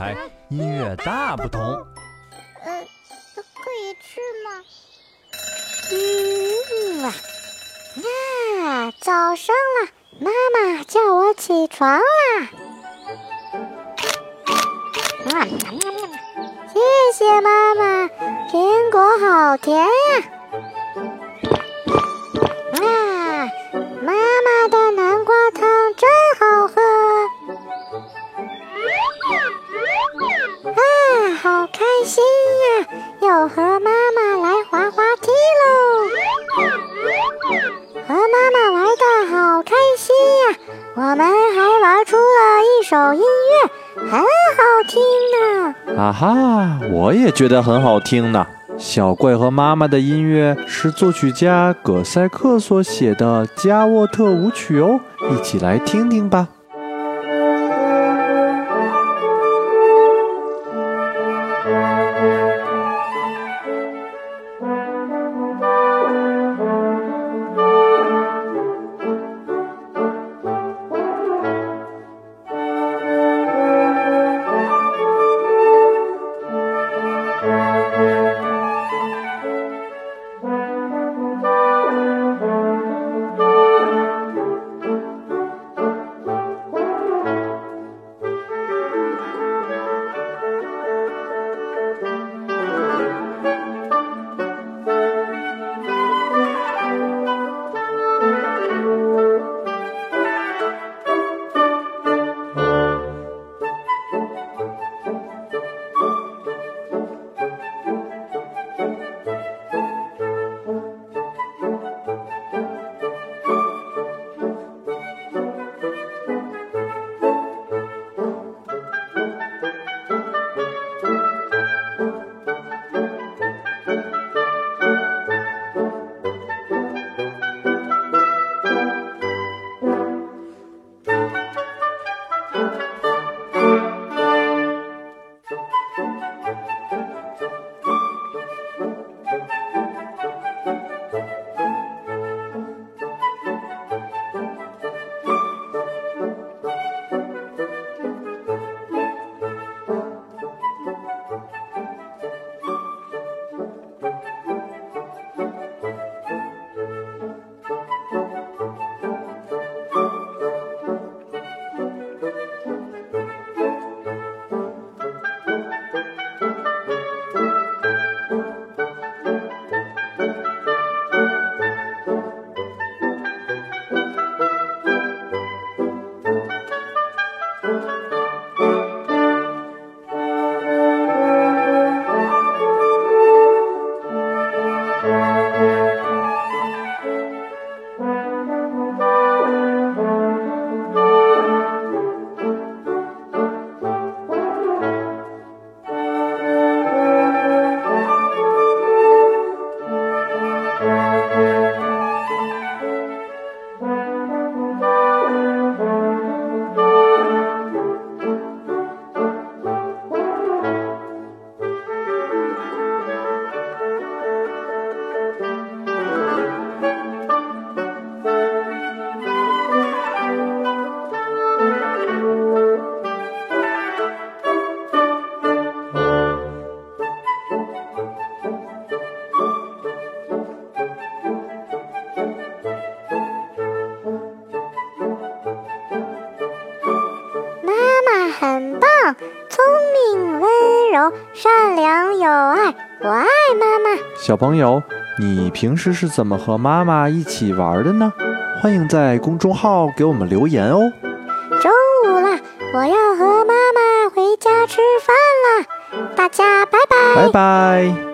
台音乐大不同。呃，可以吃吗？嗯啊，早上了，妈妈叫我起床啦。啊，谢谢妈妈，苹果好甜呀。啊，好开心呀！又和妈妈来滑滑梯喽，和妈妈玩的好开心呀！我们还玩出了一首音乐，很好听呢。啊哈，我也觉得很好听呢。小怪和妈妈的音乐是作曲家葛塞克所写的《加沃特舞曲》哦，一起来听听吧。善良、有爱，我爱妈妈。小朋友，你平时是怎么和妈妈一起玩的呢？欢迎在公众号给我们留言哦。中午了，我要和妈妈回家吃饭了，大家拜拜。拜拜。